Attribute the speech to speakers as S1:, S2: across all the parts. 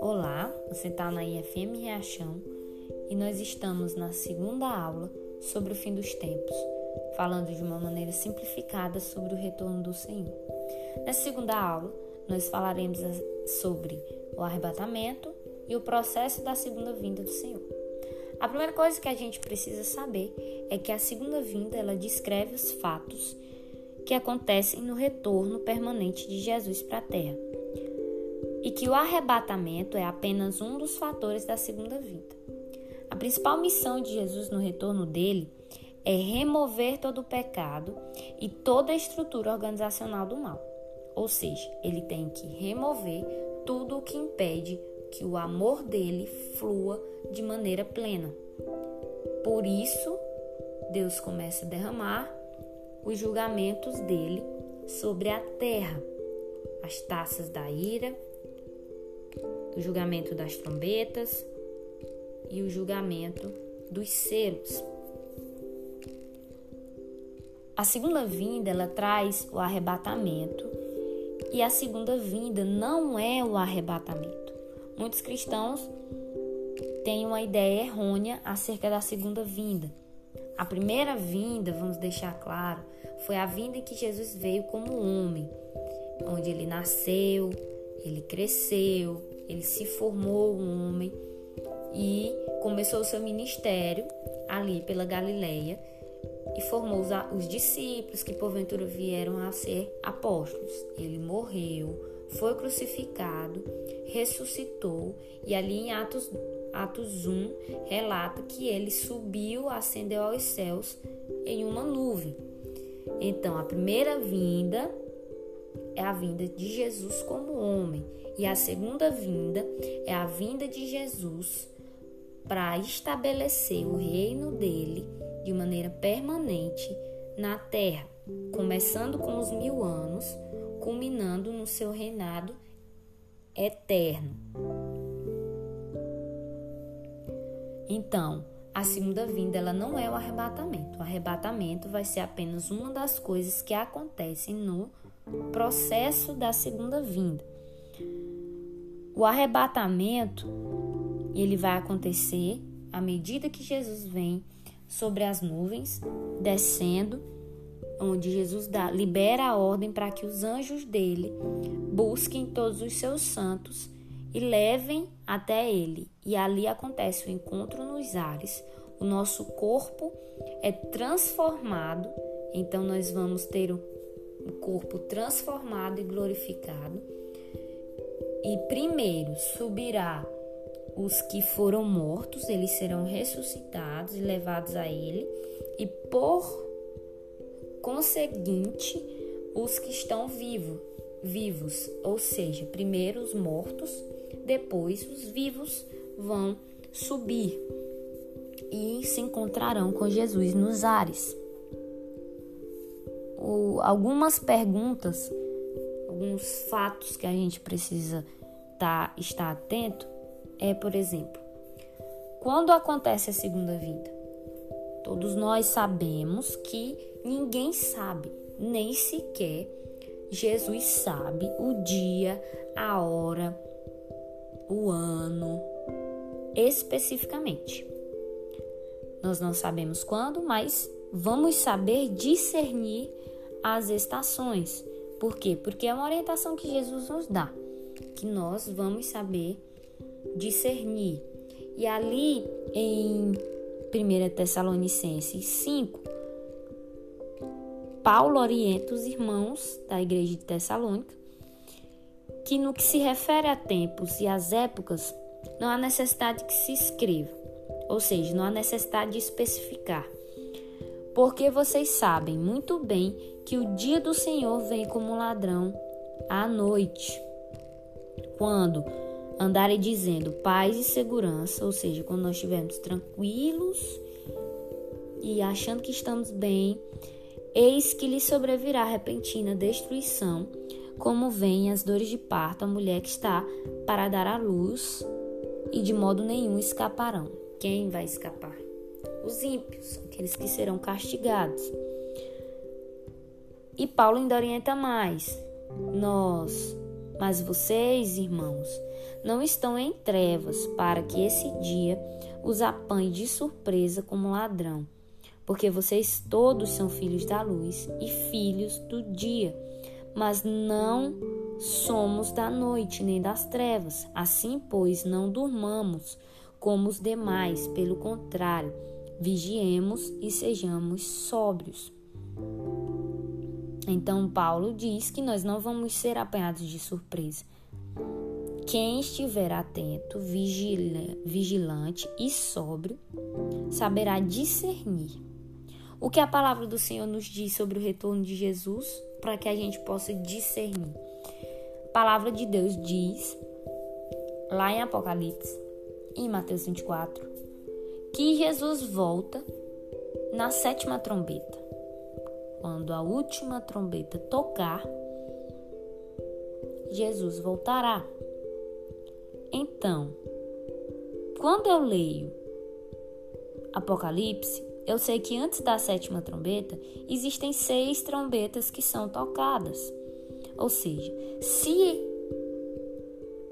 S1: Olá, você está na IFM Reachão e nós estamos na segunda aula sobre o fim dos tempos, falando de uma maneira simplificada sobre o retorno do Senhor. Nessa segunda aula, nós falaremos sobre o arrebatamento e o processo da segunda vinda do Senhor. A primeira coisa que a gente precisa saber é que a segunda vinda ela descreve os fatos que acontecem no retorno permanente de Jesus para a terra. E que o arrebatamento é apenas um dos fatores da segunda vinda. A principal missão de Jesus no retorno dele é remover todo o pecado e toda a estrutura organizacional do mal. Ou seja, ele tem que remover tudo o que impede que o amor dele flua de maneira plena. Por isso, Deus começa a derramar os julgamentos dele sobre a terra, as taças da ira, o julgamento das trombetas e o julgamento dos selos. A segunda vinda ela traz o arrebatamento e a segunda vinda não é o arrebatamento. Muitos cristãos têm uma ideia errônea acerca da segunda vinda. A primeira vinda, vamos deixar claro, foi a vinda em que Jesus veio como homem, onde ele nasceu, ele cresceu, ele se formou um homem e começou o seu ministério ali pela Galileia e formou os, os discípulos que porventura vieram a ser apóstolos. Ele morreu, foi crucificado, ressuscitou e ali em Atos, Atos 1 relata que ele subiu, ascendeu aos céus em uma nuvem. Então, a primeira vinda é a vinda de Jesus como homem, e a segunda vinda é a vinda de Jesus para estabelecer o reino dele de maneira permanente na terra, começando com os mil anos culminando no seu reinado eterno. Então, a segunda vinda ela não é o arrebatamento. O arrebatamento vai ser apenas uma das coisas que acontecem no processo da segunda vinda. O arrebatamento ele vai acontecer à medida que Jesus vem sobre as nuvens, descendo onde Jesus dá, libera a ordem para que os anjos dele busquem todos os seus santos e levem até ele. E ali acontece o encontro nos ares. O nosso corpo é transformado, então nós vamos ter o corpo transformado e glorificado. E primeiro subirá os que foram mortos, eles serão ressuscitados e levados a ele, e por conseguinte os que estão vivos, vivos, ou seja, primeiro os mortos, depois os vivos vão subir e se encontrarão com Jesus nos ares. O, algumas perguntas, alguns fatos que a gente precisa tá, estar atento é, por exemplo, quando acontece a segunda vinda? Todos nós sabemos que ninguém sabe, nem sequer Jesus sabe o dia, a hora, o ano, especificamente. Nós não sabemos quando, mas vamos saber discernir as estações. Por quê? Porque é uma orientação que Jesus nos dá, que nós vamos saber discernir. E ali em 1 Tessalonicenses 5, Paulo orienta os irmãos da igreja de Tessalônica que, no que se refere a tempos e às épocas, não há necessidade que se escreva, ou seja, não há necessidade de especificar, porque vocês sabem muito bem que o dia do Senhor vem como ladrão à noite, quando andarem dizendo paz e segurança, ou seja, quando nós estivermos tranquilos e achando que estamos bem, eis que lhe sobrevirá repentina destruição, como vem as dores de parto a mulher que está para dar à luz, e de modo nenhum escaparão. Quem vai escapar? Os ímpios, aqueles que serão castigados. E Paulo ainda orienta mais. Nós, mas vocês, irmãos, não estão em trevas para que esse dia os apanhe de surpresa como ladrão, porque vocês todos são filhos da luz e filhos do dia, mas não somos da noite nem das trevas. Assim, pois, não durmamos como os demais, pelo contrário, vigiemos e sejamos sóbrios. Então, Paulo diz que nós não vamos ser apanhados de surpresa. Quem estiver atento, vigila, vigilante e sóbrio, saberá discernir. O que a palavra do Senhor nos diz sobre o retorno de Jesus para que a gente possa discernir. A palavra de Deus diz, lá em Apocalipse, em Mateus 24, que Jesus volta na sétima trombeta. Quando a última trombeta tocar, Jesus voltará. Então, quando eu leio Apocalipse, eu sei que antes da sétima trombeta existem seis trombetas que são tocadas. Ou seja, se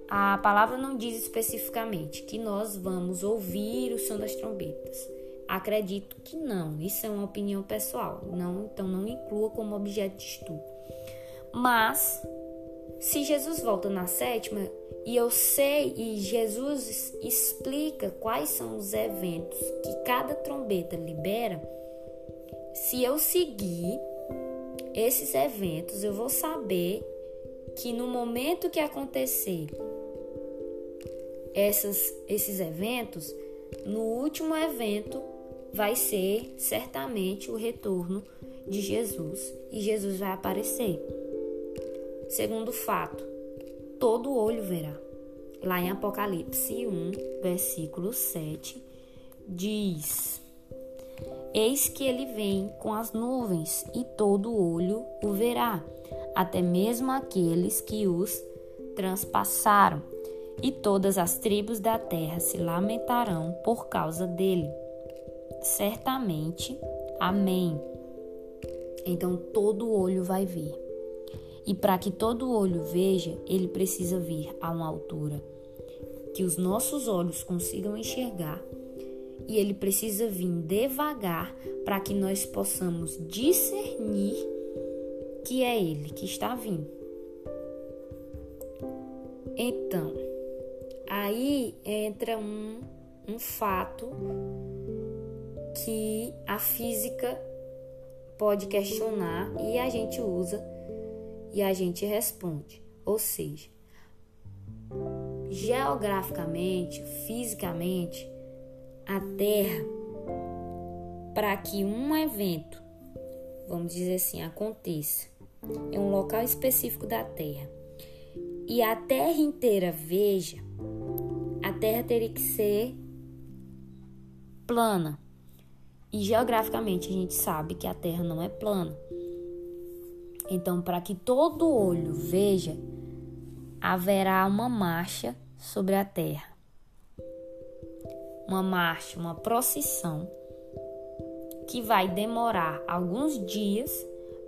S1: a palavra não diz especificamente que nós vamos ouvir o som das trombetas, acredito que não. Isso é uma opinião pessoal. Não, então não inclua como objeto de estudo. Mas se Jesus volta na sétima e eu sei e Jesus explica quais são os eventos que cada trombeta libera, se eu seguir esses eventos, eu vou saber que no momento que acontecer essas, esses eventos, no último evento vai ser certamente o retorno de Jesus e Jesus vai aparecer. Segundo fato, todo olho verá. Lá em Apocalipse 1, versículo 7, diz: Eis que ele vem com as nuvens, e todo olho o verá, até mesmo aqueles que os transpassaram, e todas as tribos da terra se lamentarão por causa dele. Certamente, amém. Então todo olho vai ver. E para que todo olho veja, ele precisa vir a uma altura que os nossos olhos consigam enxergar. E ele precisa vir devagar para que nós possamos discernir que é ele que está vindo. Então, aí entra um, um fato que a física pode questionar e a gente usa e a gente responde. Ou seja, geograficamente, fisicamente, a Terra, para que um evento, vamos dizer assim, aconteça em um local específico da Terra e a Terra inteira veja, a Terra teria que ser plana. E geograficamente a gente sabe que a Terra não é plana. Então, para que todo olho veja, haverá uma marcha sobre a terra. Uma marcha, uma procissão que vai demorar alguns dias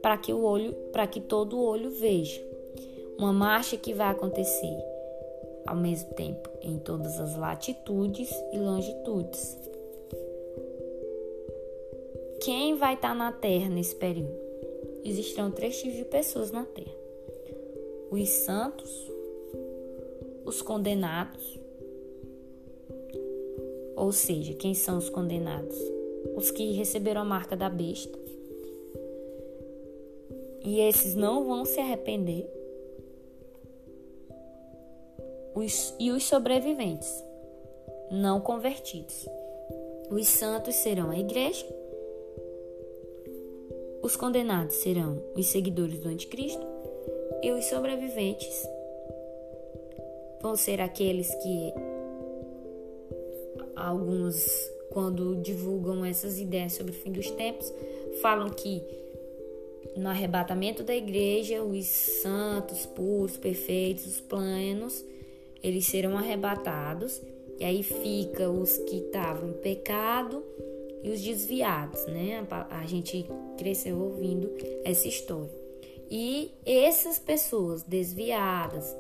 S1: para que o olho, para que todo olho veja. Uma marcha que vai acontecer ao mesmo tempo em todas as latitudes e longitudes. Quem vai estar na Terra nesse período? existirão três tipos de pessoas na terra: os santos, os condenados. Ou seja, quem são os condenados? Os que receberam a marca da besta. E esses não vão se arrepender. Os, e os sobreviventes, não convertidos. Os santos serão a igreja os condenados serão os seguidores do Anticristo e os sobreviventes vão ser aqueles que alguns, quando divulgam essas ideias sobre o fim dos tempos, falam que no arrebatamento da igreja, os santos, puros, perfeitos, os plenos, eles serão arrebatados, e aí fica os que estavam em pecado e os desviados, né? A, gente cresceu ouvindo essa história. E essas pessoas desviadas,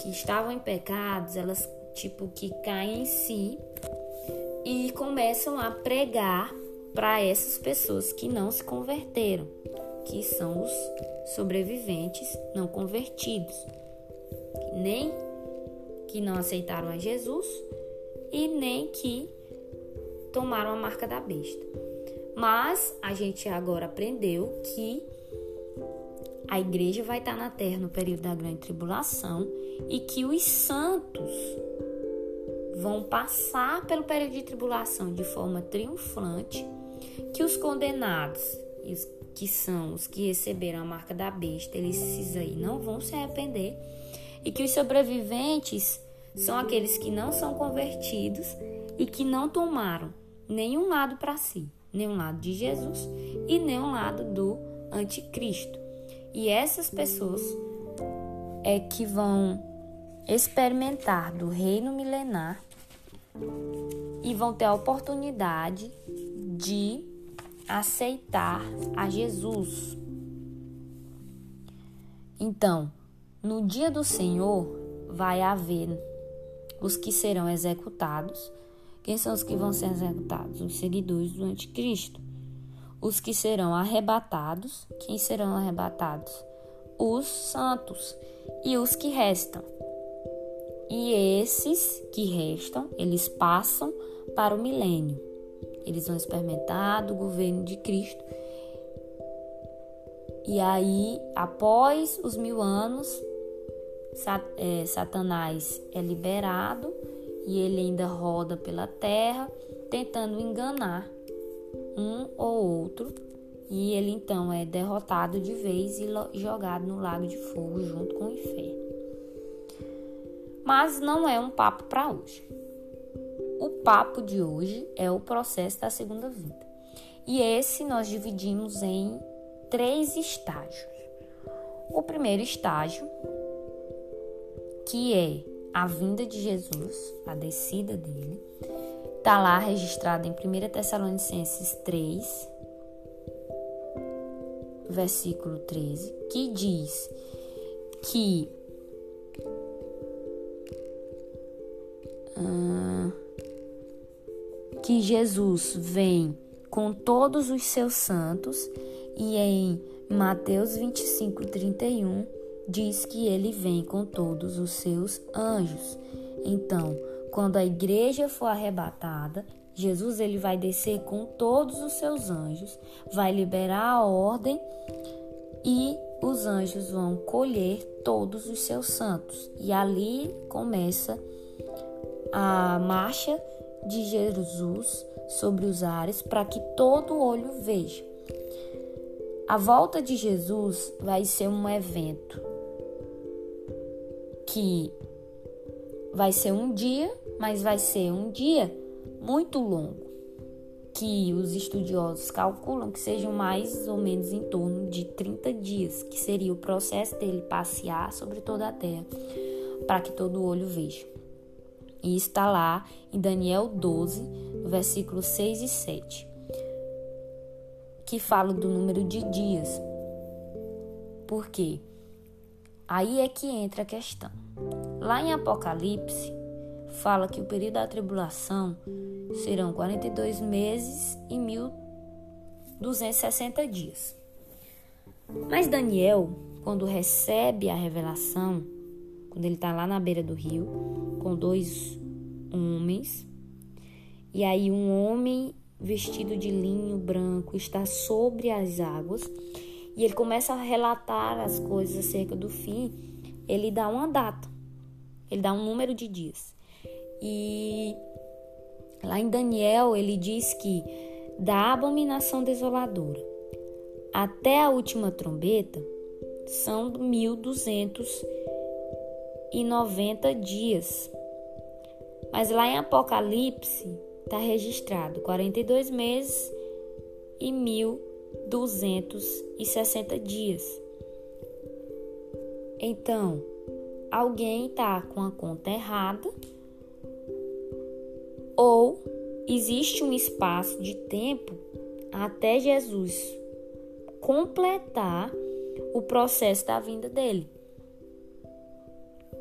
S1: que estavam em pecados, elas tipo que caem em si e começam a pregar para essas pessoas que não se converteram, que são os sobreviventes não convertidos, nem que não aceitaram a Jesus e nem que tomaram a marca da besta. Mas a gente agora aprendeu que a igreja vai estar na terra no período da grande tribulação e que os santos vão passar pelo período de tribulação de forma triunfante, que os condenados, que são os que receberam a marca da besta, eles aí não vão se arrepender, e que os sobreviventes são aqueles que não são convertidos e que não tomaram nenhum lado para si, nenhum lado de Jesus e nenhum lado do anticristo. E essas pessoas é que vão experimentar do reino milenar e vão ter a oportunidade de aceitar a Jesus. Então, no dia do Senhor vai haver os que serão executados. Quem são os que vão ser executados? Os seguidores do anticristo. Os que serão arrebatados. Quem serão arrebatados? Os santos e os que restam. E esses que restam, eles passam para o milênio. Eles vão experimentar do governo de Cristo. E aí, após os mil anos, é, Satanás é liberado e ele ainda roda pela terra, tentando enganar um ou outro. E ele então é derrotado de vez e jogado no lago de fogo junto com o inferno. Mas não é um papo para hoje. O papo de hoje é o processo da segunda vida. E esse nós dividimos em três estágios. O primeiro estágio, que é a vinda de Jesus, a descida dele, está lá registrado em 1 Tessalonicenses 3, versículo 13, que diz que que Jesus vem com todos os seus santos e em Mateus 25, 31 diz que ele vem com todos os seus anjos. Então, quando a igreja for arrebatada, Jesus ele vai descer com todos os seus anjos, vai liberar a ordem e os anjos vão colher todos os seus santos. E ali começa a marcha de Jesus sobre os ares para que todo olho veja. A volta de Jesus vai ser um evento que vai ser um dia, mas vai ser um dia muito longo, que os estudiosos calculam que sejam mais ou menos em torno de 30 dias, que seria o processo dele passear sobre toda a terra, para que todo olho veja. E está lá em Daniel 12, versículos 6 e 7, que fala do número de dias. Por quê? Aí é que entra a questão. Lá em Apocalipse, fala que o período da tribulação serão 42 meses e 1260 dias. Mas Daniel, quando recebe a revelação, quando ele está lá na beira do rio, com dois homens, e aí um homem vestido de linho branco está sobre as águas, e ele começa a relatar as coisas acerca do fim, ele dá uma data, ele dá um número de dias. E lá em Daniel ele diz que da abominação desoladora até a última trombeta são 1200 e 90 dias. Mas lá em Apocalipse está registrado 42 meses e 1260 dias. Então, alguém está com a conta errada ou existe um espaço de tempo até Jesus completar o processo da vinda dele,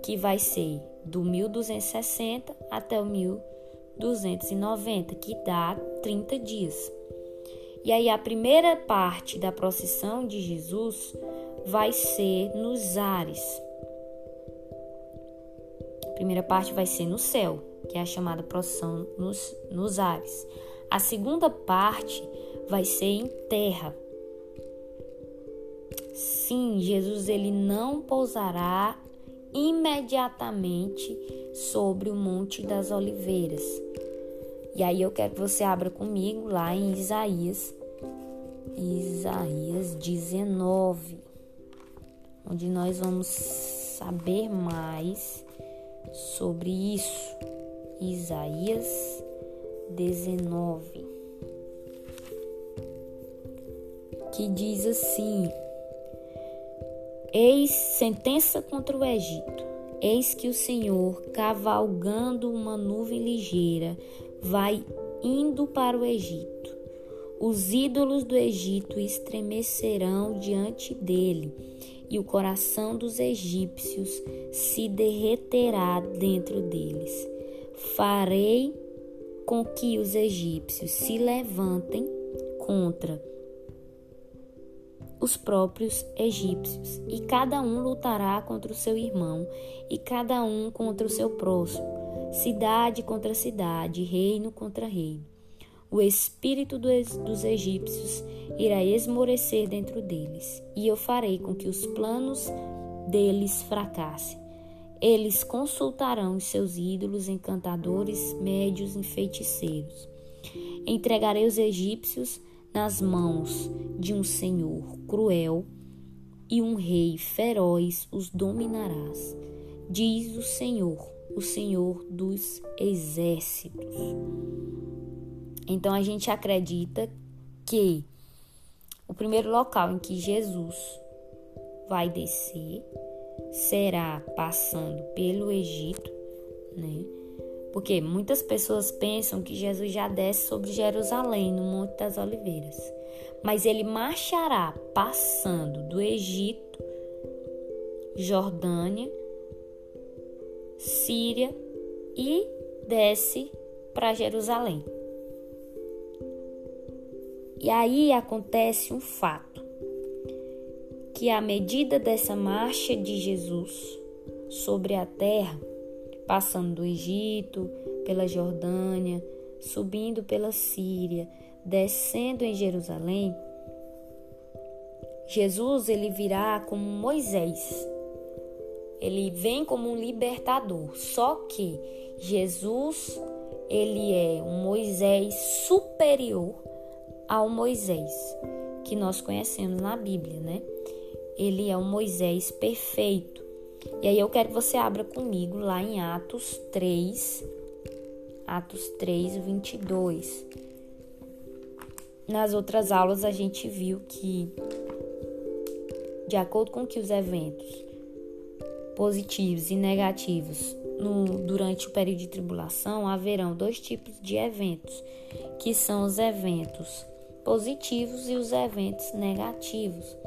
S1: que vai ser do 1260 até o 1290, que dá 30 dias. E aí a primeira parte da procissão de Jesus vai ser nos ares. Primeira parte vai ser no céu, que é a chamada procissão nos, nos ares. A segunda parte vai ser em terra. Sim, Jesus ele não pousará imediatamente sobre o Monte das Oliveiras. E aí eu quero que você abra comigo lá em Isaías, Isaías 19, onde nós vamos saber mais sobre isso. Isaías 19, que diz assim: Eis sentença contra o Egito. Eis que o Senhor, cavalgando uma nuvem ligeira, vai indo para o Egito. Os ídolos do Egito estremecerão diante dele, e o coração dos egípcios se derreterá dentro deles. Farei com que os egípcios se levantem contra os próprios egípcios, e cada um lutará contra o seu irmão, e cada um contra o seu próximo, cidade contra cidade, reino contra reino. O espírito dos egípcios irá esmorecer dentro deles, e eu farei com que os planos deles fracassem. Eles consultarão os seus ídolos, encantadores, médios e feiticeiros. Entregarei os egípcios nas mãos de um senhor cruel e um rei feroz os dominarás, diz o Senhor, o Senhor dos exércitos. Então a gente acredita que o primeiro local em que Jesus vai descer será passando pelo Egito, né? Porque muitas pessoas pensam que Jesus já desce sobre Jerusalém, no Monte das Oliveiras. Mas ele marchará passando do Egito, Jordânia, Síria e desce para Jerusalém. E aí acontece um fato, que à medida dessa marcha de Jesus sobre a terra, passando do Egito, pela Jordânia, subindo pela Síria, descendo em Jerusalém, Jesus ele virá como Moisés. Ele vem como um libertador. Só que Jesus ele é um Moisés superior ao Moisés que nós conhecemos na Bíblia, né? Ele é um Moisés perfeito. E aí eu quero que você abra comigo lá em Atos 3, Atos 3, 22. Nas outras aulas a gente viu que, de acordo com que os eventos positivos e negativos no, durante o período de tribulação, haverão dois tipos de eventos, que são os eventos positivos e os eventos negativos.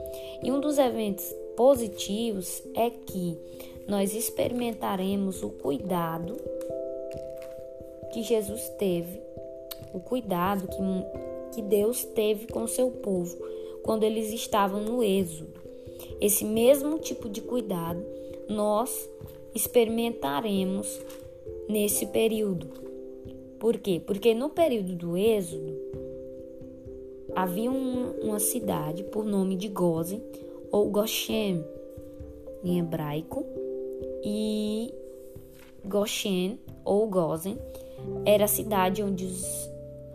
S1: E um dos eventos positivos é que nós experimentaremos o cuidado que Jesus teve, o cuidado que, que Deus teve com seu povo quando eles estavam no Êxodo. Esse mesmo tipo de cuidado nós experimentaremos nesse período. Por quê? Porque no período do Êxodo havia um, uma cidade por nome de Gozen, ou Goshen em hebraico, e Goshen ou Gozen era a cidade onde os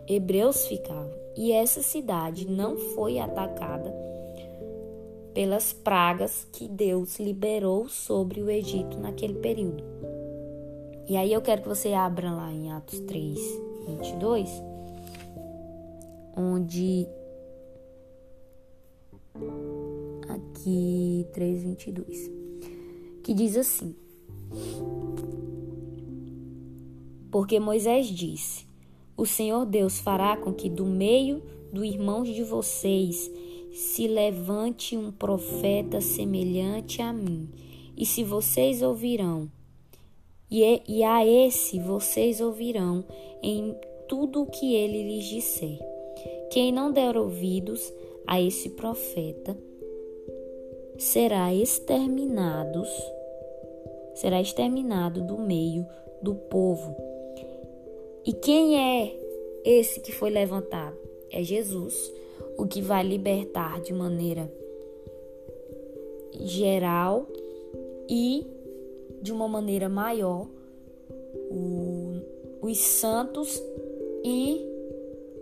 S1: hebreus ficavam. E essa cidade não foi atacada pelas pragas que Deus liberou sobre o Egito naquele período. E aí eu quero que você abra lá em Atos 3, 22, onde aqui 3:22, que diz assim: Porque Moisés disse: O Senhor Deus fará com que do meio do irmãos de vocês se levante um profeta semelhante a mim, e se vocês ouvirão, e, e a esse vocês ouvirão em tudo o que ele lhes disser. Quem não der ouvidos a esse profeta será exterminado, será exterminado do meio do povo. E quem é esse que foi levantado? É Jesus, o que vai libertar de maneira geral e de uma maneira maior os santos e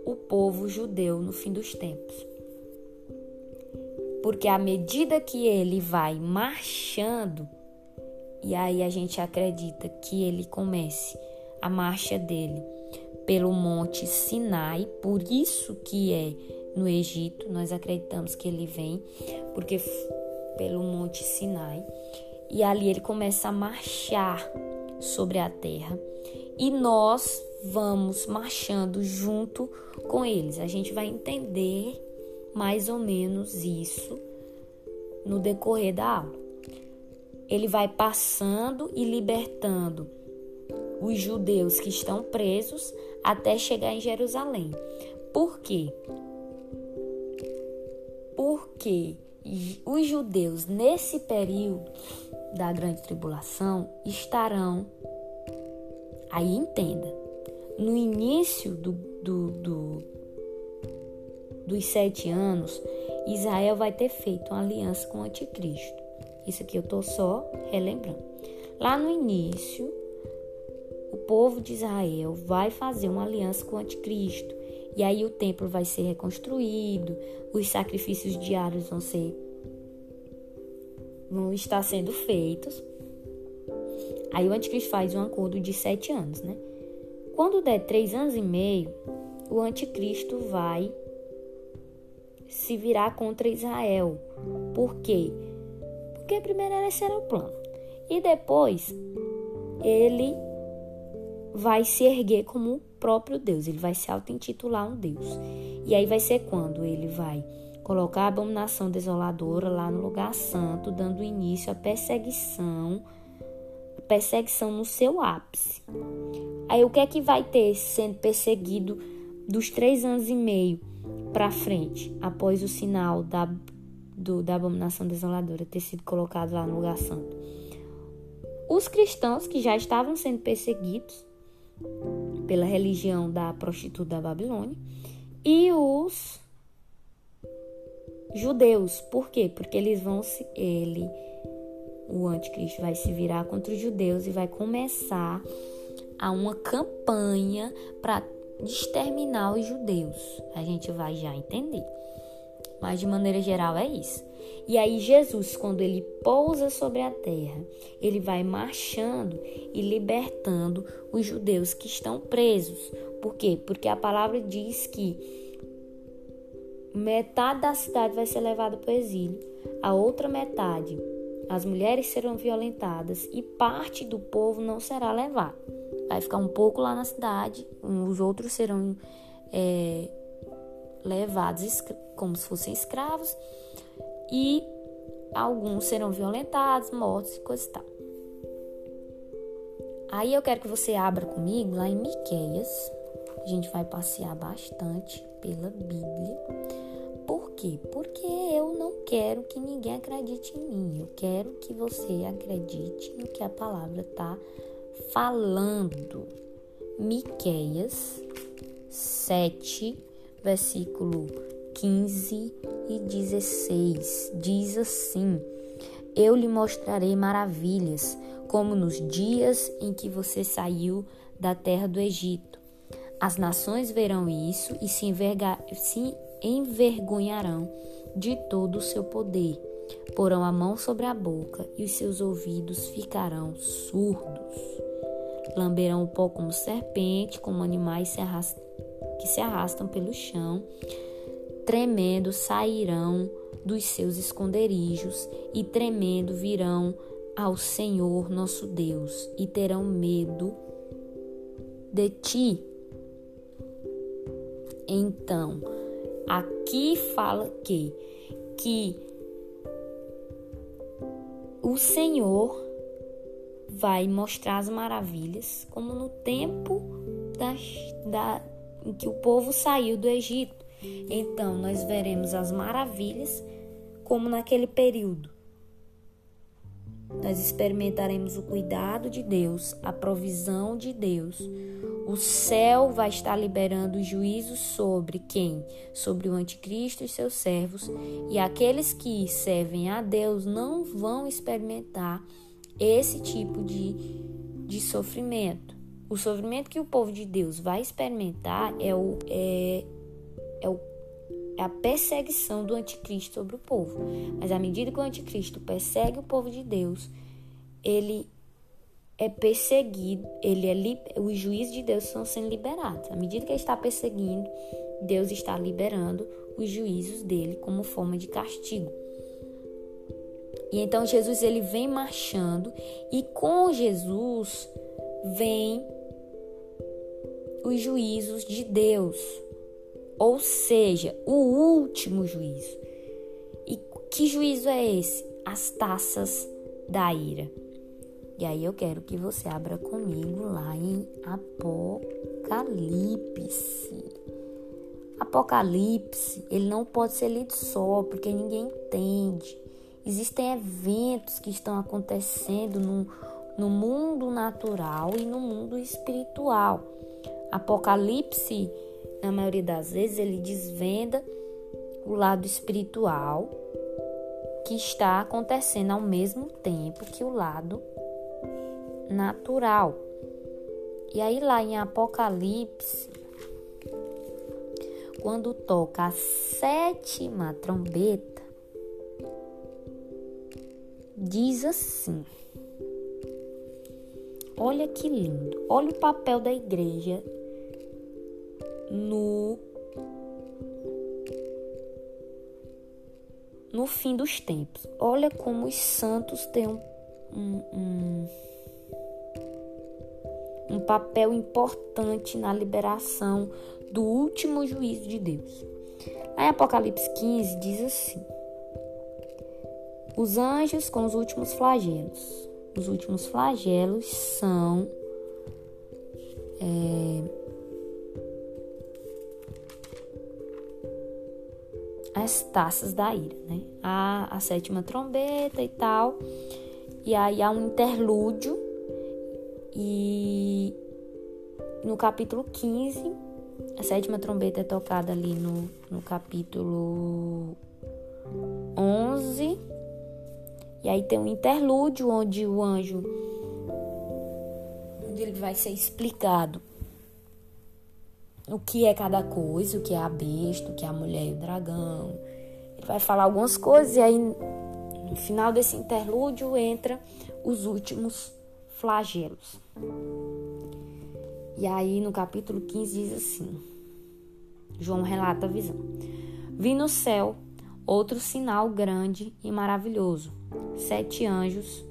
S1: o povo judeu no fim dos tempos. Porque à medida que ele vai marchando, e aí a gente acredita que ele comece a marcha dele pelo monte Sinai, por isso que é no Egito, nós acreditamos que ele vem, porque pelo monte Sinai, e ali ele começa a marchar sobre a terra, e nós vamos marchando junto com eles. A gente vai entender mais ou menos isso no decorrer da aula. Ele vai passando e libertando os judeus que estão presos até chegar em Jerusalém. Por quê? Porque os judeus, nesse período da grande tribulação, estarão. Aí entenda, no início do, do, do, dos sete anos, Israel vai ter feito uma aliança com o anticristo. Isso aqui eu estou só relembrando. Lá no início, o povo de Israel vai fazer uma aliança com o anticristo. E aí o templo vai ser reconstruído, os sacrifícios diários vão ser vão estar sendo feitos. Aí o anticristo faz um acordo de sete anos, né? Quando der três anos e meio, o anticristo vai se virar contra Israel. Por quê? Porque primeiro esse era o plano. E depois ele vai se erguer como o próprio Deus. Ele vai se auto-intitular um Deus. E aí vai ser quando ele vai colocar a abominação desoladora lá no lugar santo, dando início à perseguição, perseguição no seu ápice. Aí o que é que vai ter sendo perseguido dos três anos e meio para frente, após o sinal da, do, da abominação desoladora ter sido colocado lá no lugar santo? Os cristãos que já estavam sendo perseguidos pela religião da prostituta da Babilônia e os judeus. Por quê? Porque eles vão se ele o anticristo vai se virar contra os judeus e vai começar a uma campanha para exterminar os judeus. A gente vai já entender. Mas de maneira geral é isso. E aí Jesus, quando ele pousa sobre a terra, ele vai marchando e libertando os judeus que estão presos. Por quê? Porque a palavra diz que metade da cidade vai ser levada para o exílio, a outra metade, as mulheres serão violentadas e parte do povo não será levado vai ficar um pouco lá na cidade, os outros serão é, levados como se fossem escravos e alguns serão violentados, mortos e coisa e tal. Aí eu quero que você abra comigo lá em Miqueias. A gente vai passear bastante pela Bíblia. Por quê? Porque eu não quero que ninguém acredite em mim. Eu quero que você acredite no que a palavra está falando. Miqueias 7, versículo 15 e 16 diz assim: Eu lhe mostrarei maravilhas, como nos dias em que você saiu da terra do Egito. As nações verão isso e se, se envergonharão de todo o seu poder. Porão a mão sobre a boca e os seus ouvidos ficarão surdos lamberão o pó como serpente, como animais que se arrastam pelo chão, tremendo sairão dos seus esconderijos e tremendo virão ao Senhor nosso Deus e terão medo de ti. Então, aqui fala que que o Senhor vai mostrar as maravilhas, como no tempo da, em que o povo saiu do Egito. Então, nós veremos as maravilhas, como naquele período. Nós experimentaremos o cuidado de Deus, a provisão de Deus. O céu vai estar liberando juízo sobre quem? Sobre o anticristo e seus servos. E aqueles que servem a Deus não vão experimentar esse tipo de, de sofrimento. O sofrimento que o povo de Deus vai experimentar é, o, é, é, o, é a perseguição do anticristo sobre o povo. Mas à medida que o anticristo persegue o povo de Deus, ele é perseguido, ele é os juízes de Deus estão sendo liberados. À medida que ele está perseguindo, Deus está liberando os juízos dele como forma de castigo. E então Jesus ele vem marchando e com Jesus vem os juízos de Deus, ou seja, o último juízo. E que juízo é esse? As taças da ira. E aí eu quero que você abra comigo lá em Apocalipse. Apocalipse, ele não pode ser lido só, porque ninguém entende. Existem eventos que estão acontecendo no, no mundo natural e no mundo espiritual. Apocalipse, na maioria das vezes, ele desvenda o lado espiritual que está acontecendo ao mesmo tempo que o lado natural. E aí, lá em Apocalipse, quando toca a sétima trombeta, diz assim: Olha que lindo, olha o papel da igreja no no fim dos tempos. Olha como os santos têm um, um, um um papel importante na liberação do último juízo de Deus. Lá em Apocalipse 15 diz assim: Os anjos com os últimos flagelos. Os últimos flagelos são é, as taças da ira, né? A, a sétima trombeta e tal. E aí há um interlúdio e no capítulo 15, a sétima trombeta é tocada ali no, no capítulo 11. E aí tem um interlúdio onde o anjo onde ele vai ser explicado o que é cada coisa, o que é a besta, o que é a mulher e o dragão. Ele vai falar algumas coisas e aí no final desse interlúdio entra os últimos flagelos. E aí no capítulo 15 diz assim: João relata a visão. Vi no céu outro sinal grande e maravilhoso: sete anjos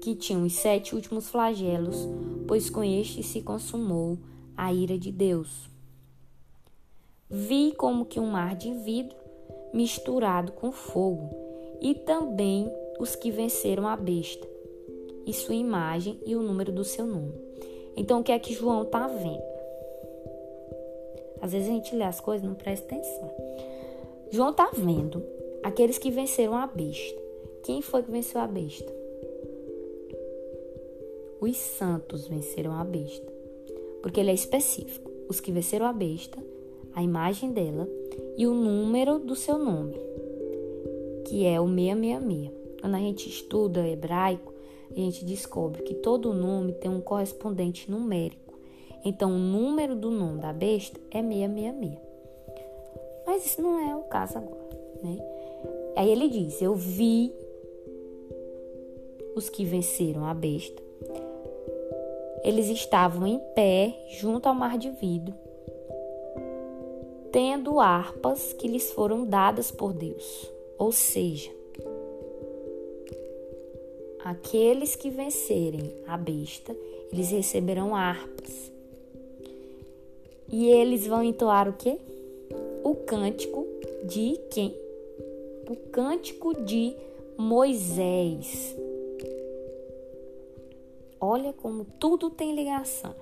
S1: que tinham os sete últimos flagelos, pois com este se consumou a ira de Deus. Vi como que um mar de vidro misturado com fogo, e também os que venceram a besta e sua imagem e o número do seu nome. Então, o que é que João está vendo? Às vezes a gente lê as coisas e não presta atenção. João está vendo aqueles que venceram a besta. Quem foi que venceu a besta? Os santos venceram a besta. Porque ele é específico. Os que venceram a besta, a imagem dela e o número do seu nome, que é o 666. Quando a gente estuda hebraico, a gente descobre que todo nome tem um correspondente numérico. Então, o número do nome da besta é 666. Mas isso não é o caso agora, né? Aí ele diz: Eu vi os que venceram a besta. Eles estavam em pé junto ao mar de vidro, tendo harpas que lhes foram dadas por Deus. Ou seja, aqueles que vencerem a besta, eles receberão harpas. E eles vão entoar o quê? O cântico de quem? O cântico de Moisés. Olha como tudo tem ligação.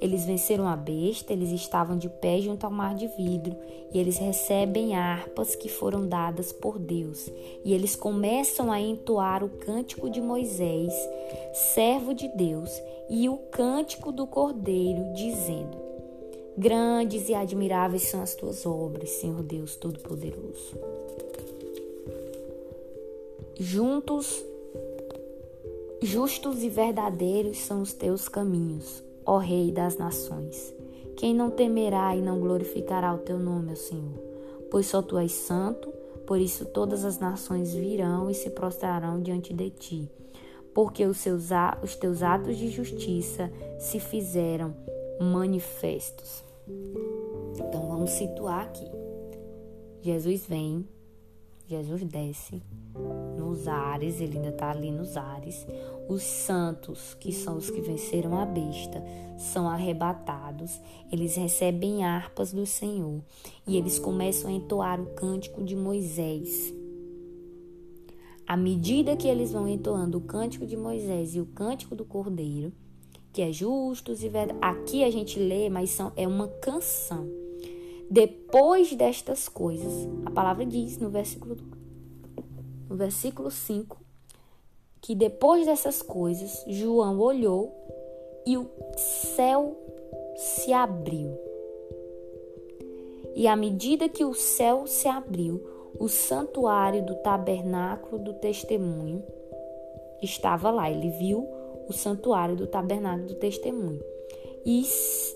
S1: Eles venceram a besta, eles estavam de pé junto ao mar de vidro e eles recebem harpas que foram dadas por Deus. E eles começam a entoar o cântico de Moisés, servo de Deus, e o cântico do Cordeiro, dizendo: Grandes e admiráveis são as tuas obras, Senhor Deus Todo-Poderoso. Juntos, justos e verdadeiros são os teus caminhos ó Rei das nações. Quem não temerá e não glorificará o teu nome, ó Senhor? Pois só tu és santo, por isso todas as nações virão e se prostrarão diante de ti, porque os, seus, os teus atos de justiça se fizeram manifestos. Então vamos situar aqui. Jesus vem, Jesus desce nos ares, ele ainda está ali nos ares. Os santos, que são os que venceram a besta, são arrebatados. Eles recebem harpas do Senhor e eles começam a entoar o cântico de Moisés. À medida que eles vão entoando o cântico de Moisés e o cântico do Cordeiro, que é justos e verdade. Aqui a gente lê, mas são, é uma canção. Depois destas coisas, a palavra diz no versículo, no versículo 5 que depois dessas coisas, João olhou e o céu se abriu. E à medida que o céu se abriu, o santuário do tabernáculo do testemunho estava lá. Ele viu o santuário do tabernáculo do testemunho. E,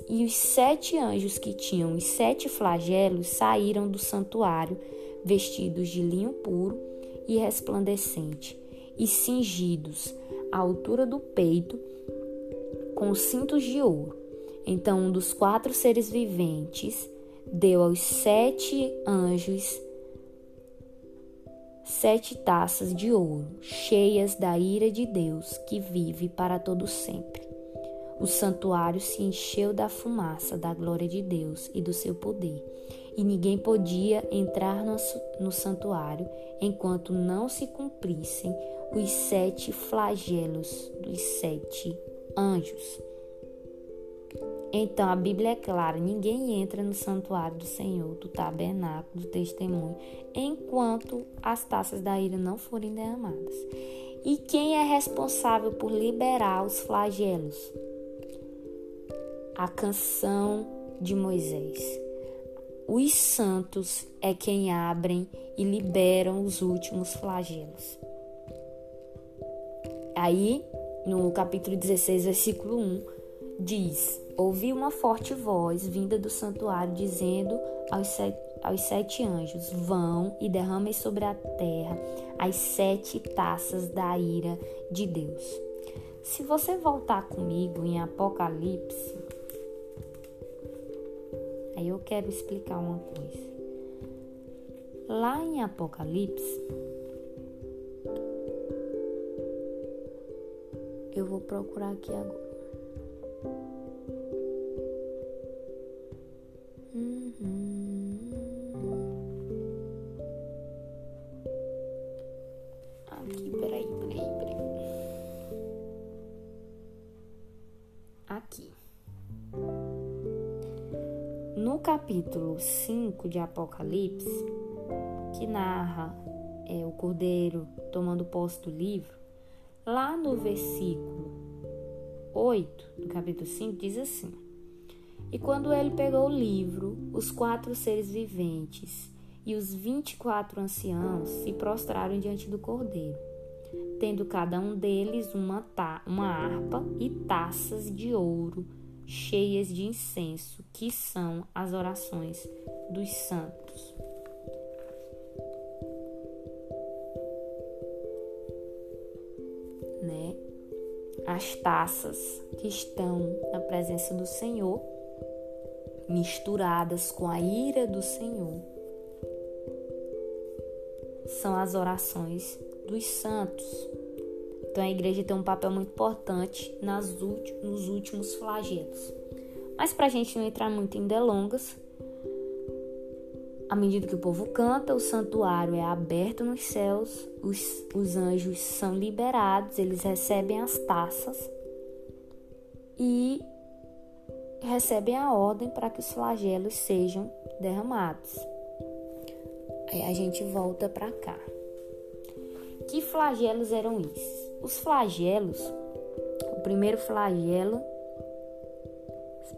S1: e os sete anjos que tinham os sete flagelos saíram do santuário, vestidos de linho puro e resplandecente e cingidos à altura do peito com cintos de ouro. Então um dos quatro seres viventes deu aos sete anjos sete taças de ouro, cheias da ira de Deus, que vive para todo sempre. O santuário se encheu da fumaça da glória de Deus e do seu poder, e ninguém podia entrar no, no santuário enquanto não se cumprissem os sete flagelos dos sete anjos. Então a Bíblia é clara: ninguém entra no santuário do Senhor, do tabernáculo, do testemunho, enquanto as taças da ira não forem derramadas. E quem é responsável por liberar os flagelos? A canção de Moisés. Os santos é quem abrem e liberam os últimos flagelos. Aí, no capítulo 16, versículo 1, diz: Ouvi uma forte voz vinda do santuário dizendo aos sete, aos sete anjos: Vão e derramem sobre a terra as sete taças da ira de Deus. Se você voltar comigo em Apocalipse, aí eu quero explicar uma coisa. Lá em Apocalipse, Eu vou procurar aqui agora. Uhum. Aqui, peraí, peraí, peraí. Aqui. No capítulo 5 de Apocalipse, que narra é, o cordeiro tomando posse do livro, Lá no versículo 8 do capítulo 5 diz assim: E quando ele pegou o livro, os quatro seres viventes e os vinte e quatro anciãos se prostraram diante do cordeiro, tendo cada um deles uma, ta uma harpa e taças de ouro cheias de incenso, que são as orações dos santos. As taças que estão na presença do Senhor, misturadas com a ira do Senhor, são as orações dos santos. Então a igreja tem um papel muito importante nas nos últimos flagelos. Mas para a gente não entrar muito em delongas, À medida que o povo canta, o santuário é aberto nos céus, os, os anjos são liberados, eles recebem as taças e recebem a ordem para que os flagelos sejam derramados. Aí a gente volta para cá. Que flagelos eram esses? Os flagelos, o primeiro flagelo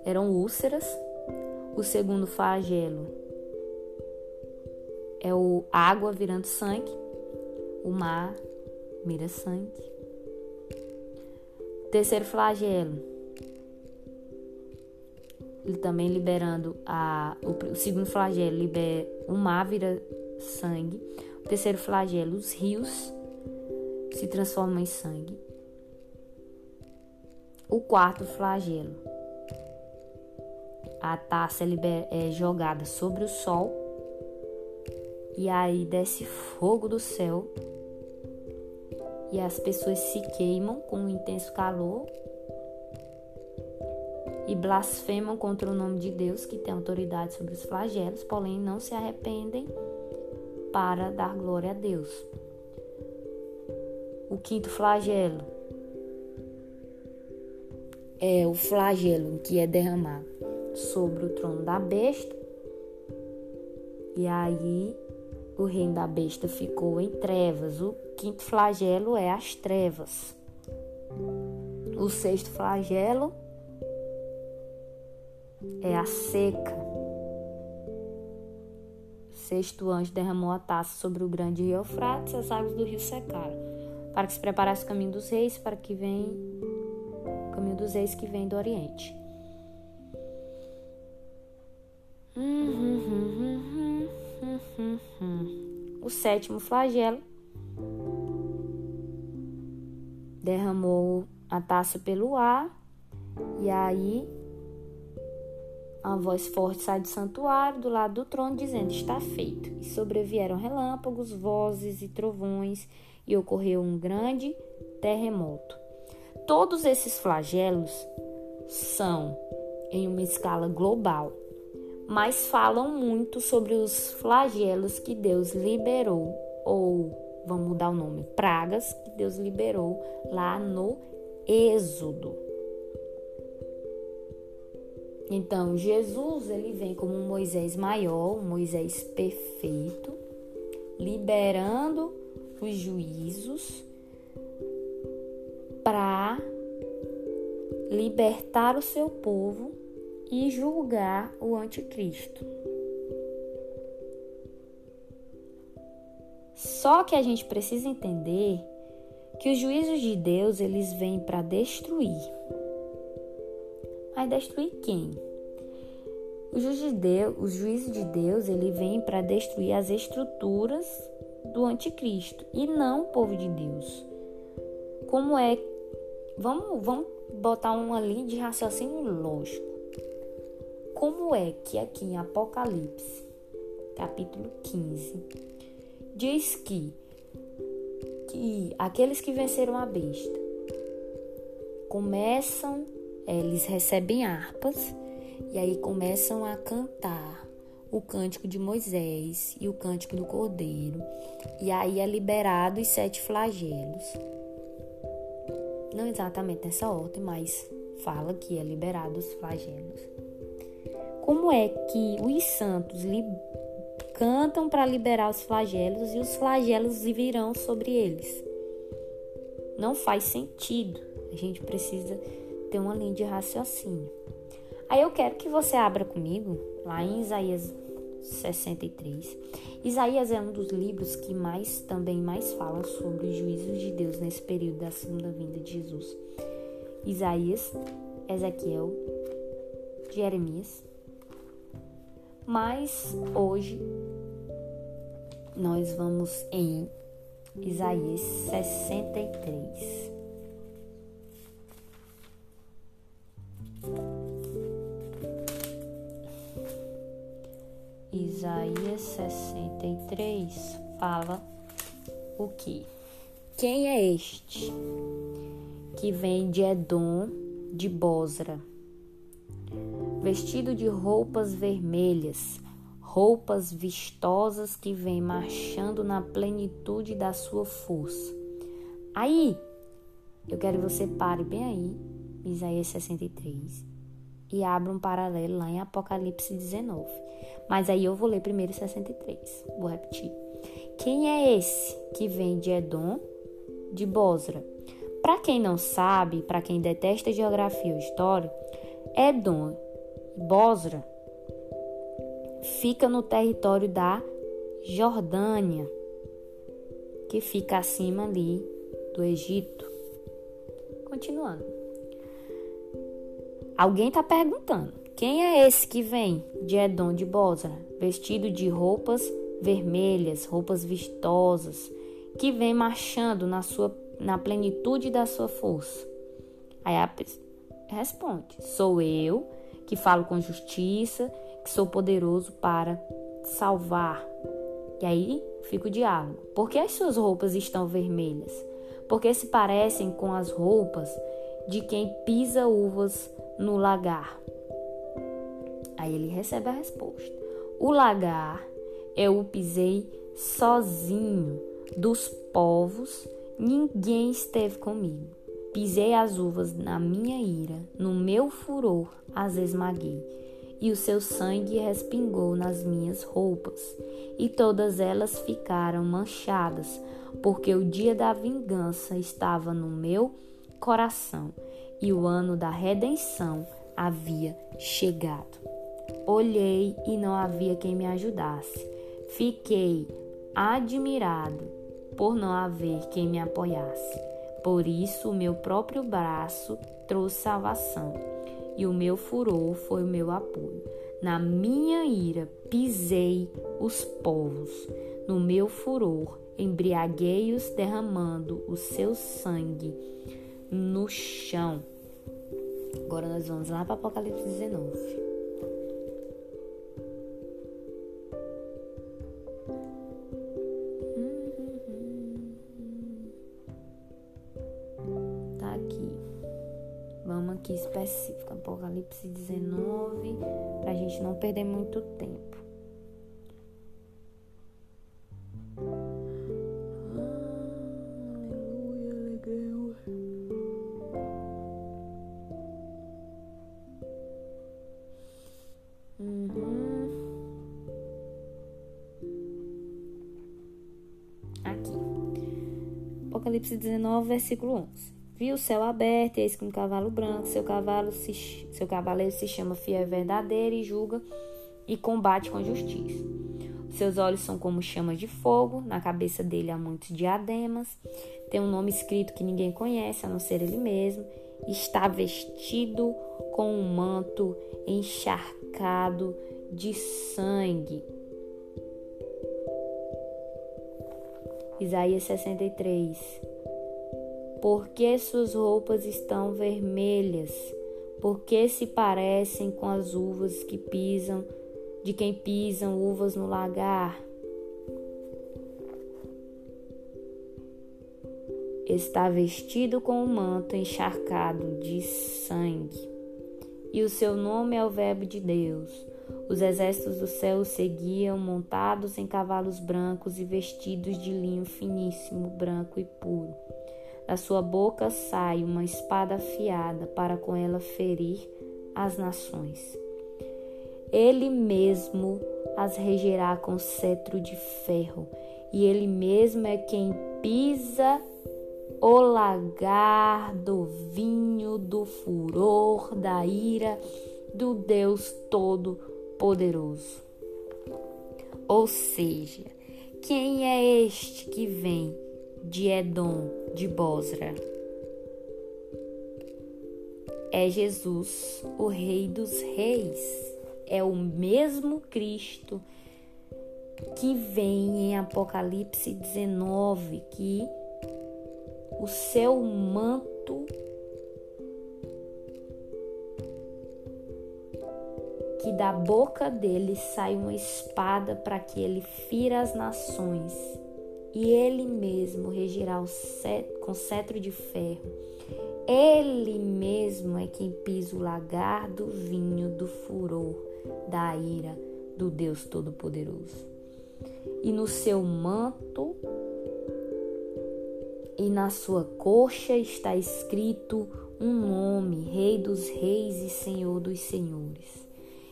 S1: eram úlceras, o segundo flagelo é o água virando sangue, o mar vira sangue. Terceiro flagelo, ele também liberando a o, o segundo flagelo libera o mar vira sangue. O terceiro flagelo, os rios se transformam em sangue. O quarto flagelo, a taça é, é jogada sobre o sol e aí desce fogo do céu e as pessoas se queimam com um intenso calor e blasfemam contra o nome de Deus, que tem autoridade sobre os flagelos, porém não se arrependem para dar glória a Deus. O quinto flagelo é o flagelo que é derramado sobre o trono da besta. E aí o reino da besta ficou em trevas. O quinto flagelo é as trevas. O sexto flagelo é a seca. O sexto anjo derramou a taça sobre o grande rio Eufrates, as águas do rio secaram, para que se preparasse o caminho dos reis, para que vem o caminho dos reis que vem do Oriente. O sétimo flagelo derramou a taça pelo ar e aí uma voz forte sai do santuário, do lado do trono, dizendo: Está feito. E sobrevieram relâmpagos, vozes e trovões, e ocorreu um grande terremoto. Todos esses flagelos são em uma escala global, mas falam muito sobre os flagelos que Deus liberou, ou vamos mudar o nome, pragas que Deus liberou lá no Êxodo. Então, Jesus ele vem como um Moisés maior, um Moisés perfeito, liberando os juízos para libertar o seu povo e julgar o anticristo. Só que a gente precisa entender que os juízos de Deus eles vêm para destruir Vai destruir quem? O juiz de Deus, o juiz de Deus, ele vem para destruir as estruturas do anticristo e não o povo de Deus. Como é? Vamos, vamos botar uma linha de raciocínio lógico. Como é que aqui em Apocalipse, capítulo 15, diz que que aqueles que venceram a besta começam eles recebem harpas e aí começam a cantar o cântico de Moisés e o cântico do Cordeiro. E aí é liberado os sete flagelos. Não exatamente nessa ordem, mas fala que é liberado os flagelos. Como é que os santos cantam para liberar os flagelos e os flagelos virão sobre eles? Não faz sentido. A gente precisa ter uma linha de raciocínio. Aí eu quero que você abra comigo lá em Isaías 63. Isaías é um dos livros que mais também mais falam sobre os juízos de Deus nesse período da segunda vinda de Jesus. Isaías, Ezequiel, Jeremias. Mas hoje nós vamos em Isaías 63. Isaías 63 fala o que? Quem é este que vem de Edom, de Bosra, vestido de roupas vermelhas, roupas vistosas que vem marchando na plenitude da sua força. Aí, eu quero que você pare bem aí, Isaías 63, e abra um paralelo lá em Apocalipse 19. Mas aí eu vou ler primeiro 63. Vou repetir. Quem é esse que vem de Edom, de Bosra? Para quem não sabe, para quem detesta geografia ou história, Edom, Bosra, fica no território da Jordânia, que fica acima ali do Egito. Continuando. Alguém está perguntando: quem é esse que vem de Edom de Bosra, vestido de roupas vermelhas, roupas vistosas, que vem marchando na sua na plenitude da sua força? Aí a responde: Sou eu que falo com justiça, que sou poderoso para salvar. E aí fica o diálogo. Por que as suas roupas estão vermelhas? Porque se parecem com as roupas de quem pisa uvas no lagar. Aí ele recebe a resposta. O lagar eu o pisei sozinho, dos povos ninguém esteve comigo. Pisei as uvas na minha ira, no meu furor as esmaguei, e o seu sangue respingou nas minhas roupas, e todas elas ficaram manchadas, porque o dia da vingança estava no meu coração, e o ano da redenção havia chegado. Olhei e não havia quem me ajudasse. Fiquei admirado por não haver quem me apoiasse. Por isso, o meu próprio braço trouxe salvação, e o meu furor foi o meu apoio. Na minha ira pisei os povos, no meu furor embriaguei-os, derramando o seu sangue no chão. Agora nós vamos lá para Apocalipse 19. Aqui. Vamos aqui específico, Apocalipse 19, para a gente não perder muito tempo. Apocalipse 19, versículo 11. Viu o céu aberto, eis que um cavalo branco, seu cavalo se, seu cavaleiro se chama fiel verdadeiro e julga e combate com justiça. Seus olhos são como chamas de fogo, na cabeça dele há muitos diademas, tem um nome escrito que ninguém conhece, a não ser ele mesmo, está vestido com um manto encharcado de sangue. Isaías 63. Porque suas roupas estão vermelhas? Porque se parecem com as uvas que pisam, de quem pisam uvas no lagar? Está vestido com um manto encharcado de sangue, e o seu nome é o Verbo de Deus. Os exércitos do céu o seguiam, montados em cavalos brancos e vestidos de linho finíssimo, branco e puro. Da sua boca sai uma espada afiada para com ela ferir as nações. Ele mesmo as regerá com cetro de ferro, e ele mesmo é quem pisa o lagar do vinho do furor da ira do Deus todo poderoso. Ou seja, quem é este que vem de Edom, de Bosra? É Jesus, o Rei dos Reis. É o mesmo Cristo que vem em Apocalipse 19, que o seu manto que da boca dele sai uma espada para que ele fira as nações, e ele mesmo regirá o cetro, com cetro de ferro. Ele mesmo é quem pisa o lagar do vinho do furor, da ira do Deus Todo-Poderoso. E no seu manto e na sua coxa está escrito um nome: Rei dos Reis e Senhor dos Senhores.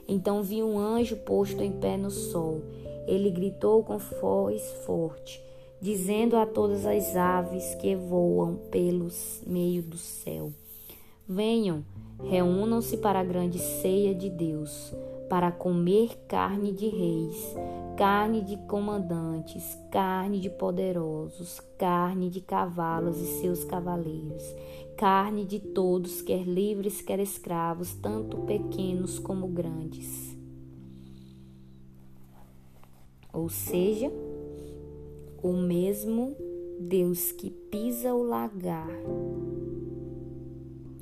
S1: Então vi um anjo posto em pé no sol. Ele gritou com voz forte, dizendo a todas as aves que voam pelos meio do céu: Venham, reúnam-se para a grande ceia de Deus para comer carne de reis, carne de comandantes, carne de poderosos, carne de cavalos e seus cavaleiros, carne de todos, quer livres, quer escravos, tanto pequenos como grandes. Ou seja, o mesmo Deus que pisa o lagar,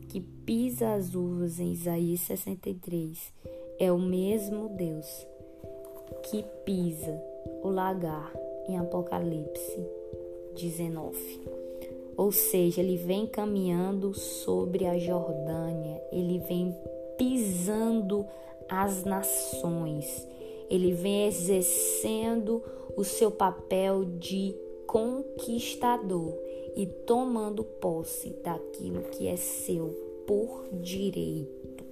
S1: que pisa as uvas em Isaías 63 é o mesmo Deus que pisa o lagar em Apocalipse 19. Ou seja, ele vem caminhando sobre a Jordânia, ele vem pisando as nações, ele vem exercendo o seu papel de conquistador e tomando posse daquilo que é seu por direito.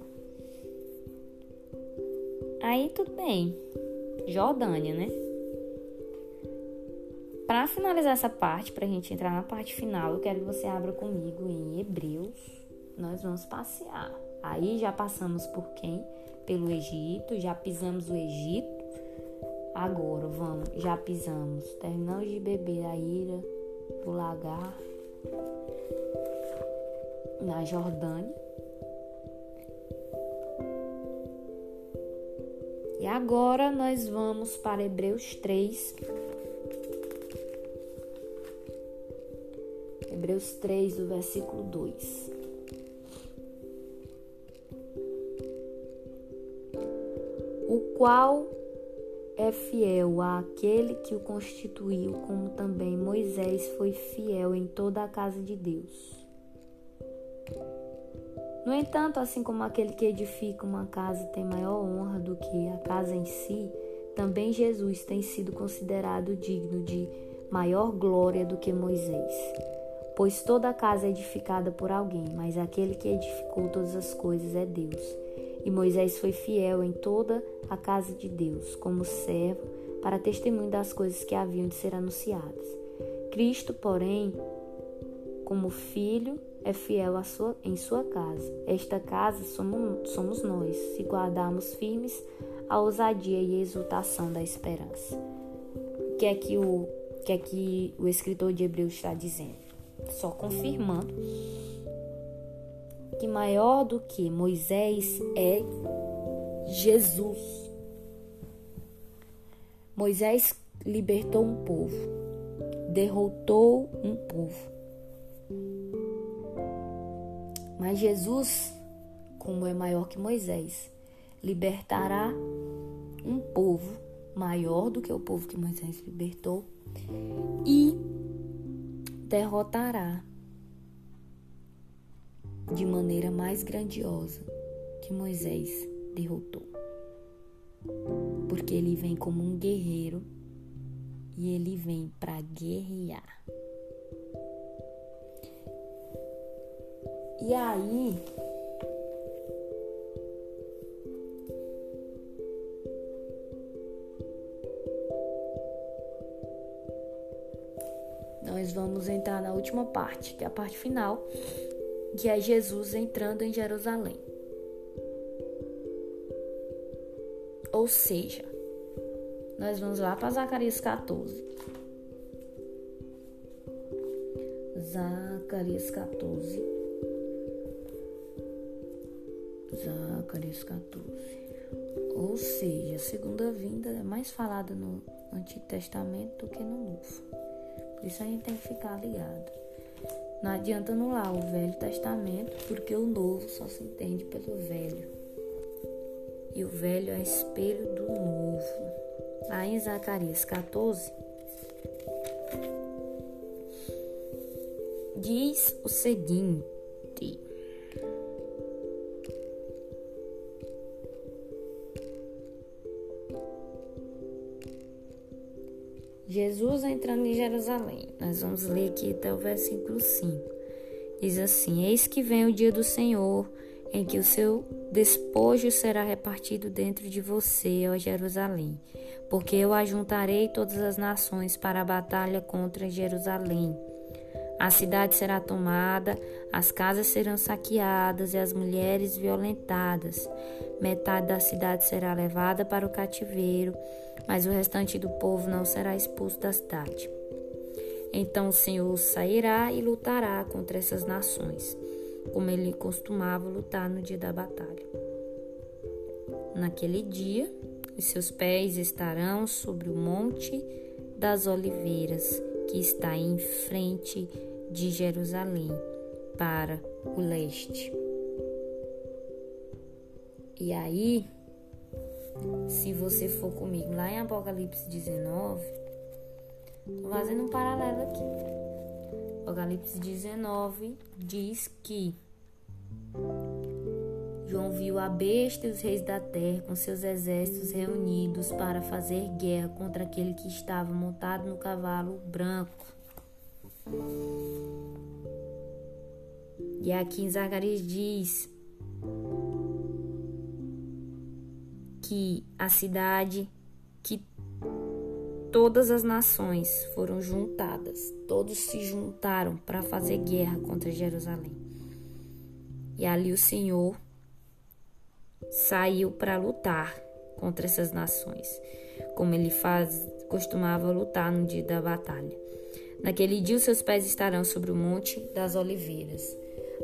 S1: Aí tudo bem. Jordânia, né? Para finalizar essa parte, para a gente entrar na parte final, eu quero que você abra comigo em Hebreus. Nós vamos passear. Aí já passamos por quem? Pelo Egito, já pisamos o Egito. Agora vamos, já pisamos. Terminamos de beber a ira do lagar na Jordânia. E agora nós vamos para Hebreus 3. Hebreus 3, o versículo 2. Qual é fiel àquele que o constituiu, como também Moisés foi fiel em toda a casa de Deus. No entanto, assim como aquele que edifica uma casa tem maior honra do que a casa em si, também Jesus tem sido considerado digno de maior glória do que Moisés. Pois toda a casa é edificada por alguém, mas aquele que edificou todas as coisas é Deus. E Moisés foi fiel em toda a casa de Deus, como servo, para testemunho das coisas que haviam de ser anunciadas. Cristo, porém, como filho, é fiel sua, em sua casa. Esta casa somos, somos nós, se guardarmos firmes a ousadia e a exultação da esperança. O que é que o, que é que o escritor de Hebreus está dizendo? Só confirmando que maior do que Moisés é Jesus. Moisés libertou um povo, derrotou um povo mas Jesus, como é maior que Moisés, libertará um povo maior do que o povo que Moisés libertou e derrotará de maneira mais grandiosa que Moisés derrotou. Porque ele vem como um guerreiro e ele vem para guerrear. E aí, nós vamos entrar na última parte, que é a parte final, que é Jesus entrando em Jerusalém. Ou seja, nós vamos lá para Zacarias 14. Zacarias 14. Zacarias 14. Ou seja, a segunda vinda é mais falada no Antigo Testamento do que no Novo. Por isso a gente tem que ficar ligado. Não adianta anular o Velho Testamento, porque o Novo só se entende pelo Velho. E o Velho é espelho do Novo. Aí em Zacarias 14, diz o seguinte. Jesus entrando em Jerusalém. Nós vamos ler aqui até o versículo 5. Diz assim: Eis que vem o dia do Senhor, em que o seu despojo será repartido dentro de você, ó Jerusalém. Porque eu ajuntarei todas as nações para a batalha contra Jerusalém. A cidade será tomada, as casas serão saqueadas e as mulheres violentadas. Metade da cidade será levada para o cativeiro, mas o restante do povo não será expulso da cidade. Então o Senhor sairá e lutará contra essas nações, como ele costumava lutar no dia da batalha. Naquele dia, os seus pés estarão sobre o monte das oliveiras, que está em frente de Jerusalém para o leste. E aí, se você for comigo lá em Apocalipse 19, tô fazendo um paralelo aqui. Apocalipse 19 diz que João viu a besta e os reis da terra com seus exércitos reunidos para fazer guerra contra aquele que estava montado no cavalo branco e aqui em Zacarias diz que a cidade, que todas as nações foram juntadas, todos se juntaram para fazer guerra contra Jerusalém. E ali o Senhor saiu para lutar contra essas nações, como ele faz, costumava lutar no dia da batalha. Naquele dia os seus pés estarão sobre o monte das oliveiras.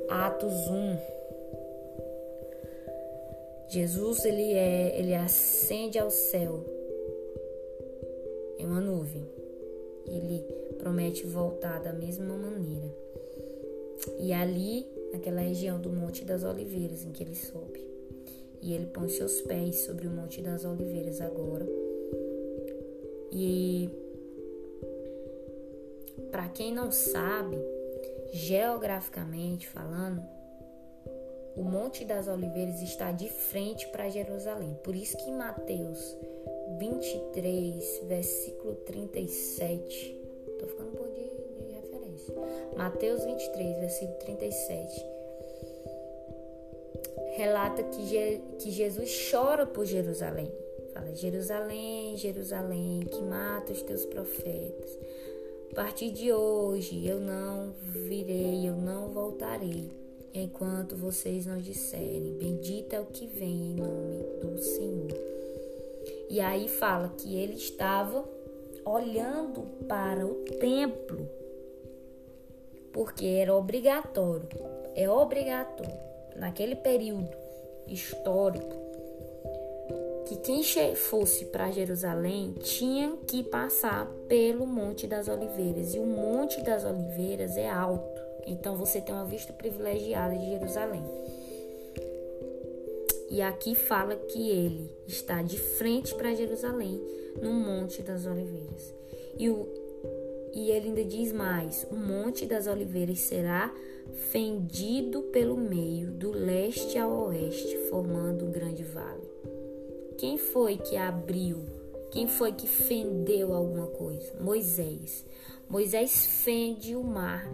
S1: Atos 1. Jesus ele é, ele ascende ao céu em uma nuvem. Ele promete voltar da mesma maneira. E ali, naquela região do Monte das Oliveiras em que ele sobe. E ele põe seus pés sobre o Monte das Oliveiras agora. E para quem não sabe, geograficamente falando, o Monte das Oliveiras está de frente para Jerusalém. Por isso que em Mateus 23, versículo 37, tô ficando pouco de, de referência. Mateus 23, versículo 37, relata que, Je, que Jesus chora por Jerusalém. Fala, Jerusalém, Jerusalém, que mata os teus profetas. A partir de hoje eu não virei, eu não voltarei, enquanto vocês não disserem: Bendito é o que vem em nome do Senhor. E aí fala que ele estava olhando para o templo, porque era obrigatório, é obrigatório, naquele período histórico, que quem fosse para Jerusalém tinha que passar pelo Monte das Oliveiras. E o Monte das Oliveiras é alto, então você tem uma vista privilegiada de Jerusalém. E aqui fala que ele está de frente para Jerusalém, no Monte das Oliveiras. E, o, e ele ainda diz mais: o Monte das Oliveiras será fendido pelo meio, do leste ao oeste, formando um grande vale. Quem foi que abriu? Quem foi que fendeu alguma coisa? Moisés. Moisés fende o mar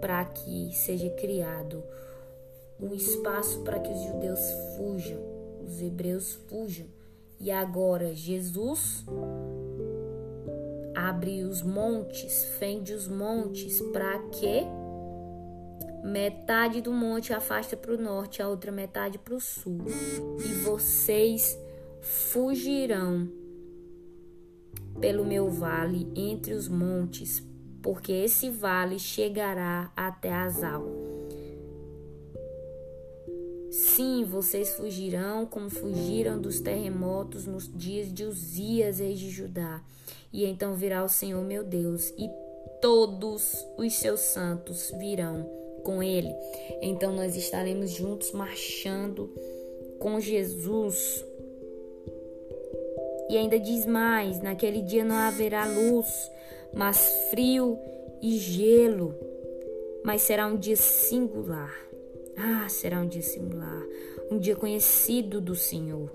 S1: para que seja criado um espaço para que os judeus fujam, os hebreus fujam. E agora Jesus abre os montes, fende os montes para que Metade do monte afasta para o norte, a outra metade para o sul. E vocês fugirão pelo meu vale entre os montes, porque esse vale chegará até Azal. Sim, vocês fugirão como fugiram dos terremotos nos dias de Uzias, reis de Judá. E então virá o Senhor meu Deus, e todos os seus santos virão com Ele. Então nós estaremos juntos marchando com Jesus. E ainda diz mais: naquele dia não haverá luz, mas frio e gelo. Mas será um dia singular. Ah, será um dia singular, um dia conhecido do Senhor.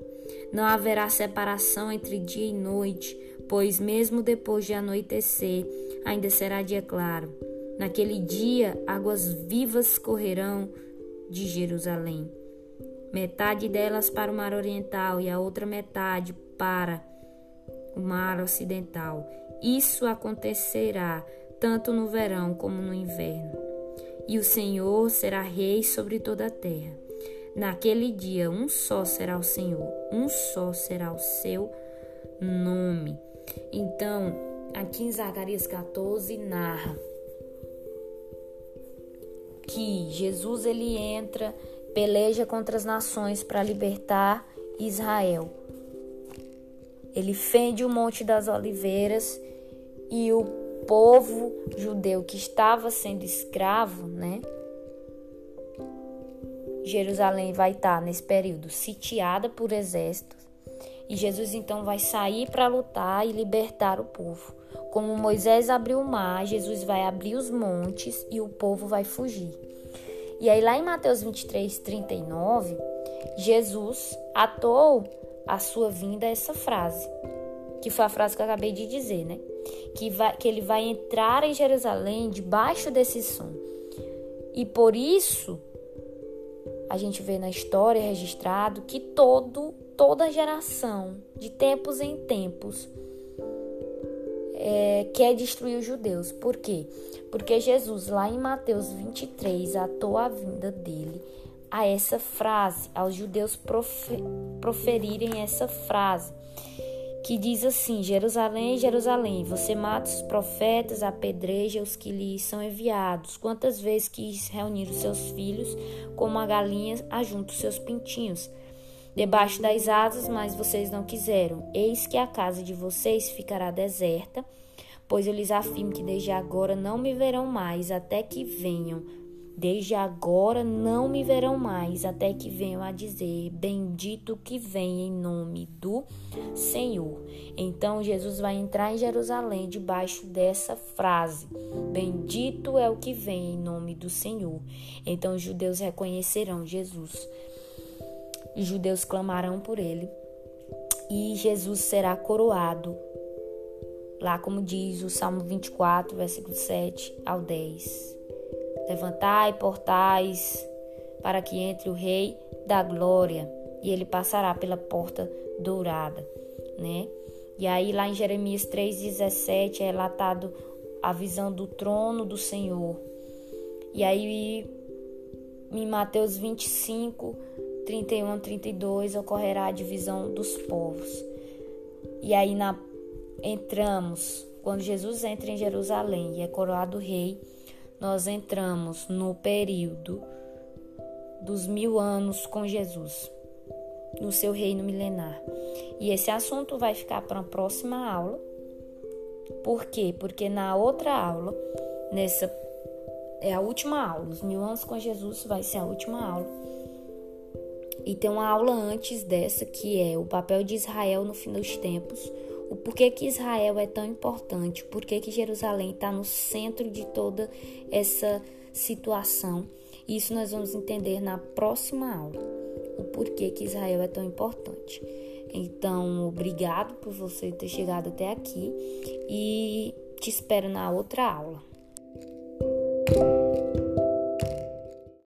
S1: Não haverá separação entre dia e noite, pois mesmo depois de anoitecer, ainda será dia claro. Naquele dia, águas vivas correrão de Jerusalém. Metade delas para o mar oriental e a outra metade para o mar ocidental. Isso acontecerá tanto no verão como no inverno. E o Senhor será rei sobre toda a terra. Naquele dia, um só será o Senhor, um só será o seu nome. Então, aqui em Zacarias 14 narra que Jesus ele entra, peleja contra as nações para libertar Israel. Ele fende o Monte das Oliveiras e o povo judeu que estava sendo escravo, né? Jerusalém vai estar nesse período sitiada por exércitos e Jesus então vai sair para lutar e libertar o povo. Como Moisés abriu o mar, Jesus vai abrir os montes e o povo vai fugir. E aí, lá em Mateus 23, 39, Jesus atou a sua vinda essa frase, que foi a frase que eu acabei de dizer, né? Que, vai, que ele vai entrar em Jerusalém debaixo desse som. E por isso, a gente vê na história registrado que todo toda geração, de tempos em tempos, é, quer destruir os judeus. Por quê? Porque Jesus, lá em Mateus 23, atou a vinda dele a essa frase, aos judeus proferirem essa frase, que diz assim: Jerusalém, Jerusalém, você mata os profetas, apedreja os que lhe são enviados. Quantas vezes quis reunir os seus filhos, como a galinha ajunta os seus pintinhos? debaixo das asas, mas vocês não quiseram. Eis que a casa de vocês ficará deserta, pois eu lhes afirmo que desde agora não me verão mais, até que venham. Desde agora não me verão mais, até que venham a dizer: Bendito que vem em nome do Senhor. Então Jesus vai entrar em Jerusalém debaixo dessa frase: Bendito é o que vem em nome do Senhor. Então os judeus reconhecerão Jesus e judeus clamarão por ele, e Jesus será coroado. Lá como diz o Salmo 24, versículo 7 ao 10. Levantai portais para que entre o rei da glória, e ele passará pela porta dourada, né? E aí lá em Jeremias 3:17 é relatado a visão do trono do Senhor. E aí em Mateus 25 31 a 32 ocorrerá a divisão dos povos. E aí na, entramos, quando Jesus entra em Jerusalém e é coroado rei, nós entramos no período dos mil anos com Jesus, no seu reino milenar. E esse assunto vai ficar para a próxima aula. Por quê? Porque na outra aula, nessa é a última aula, os mil anos com Jesus vai ser a última aula e tem uma aula antes dessa que é o papel de Israel no fim dos tempos, o porquê que Israel é tão importante, por que Jerusalém está no centro de toda essa situação. Isso nós vamos entender na próxima aula, o porquê que Israel é tão importante. Então, obrigado por você ter chegado até aqui e te espero na outra aula.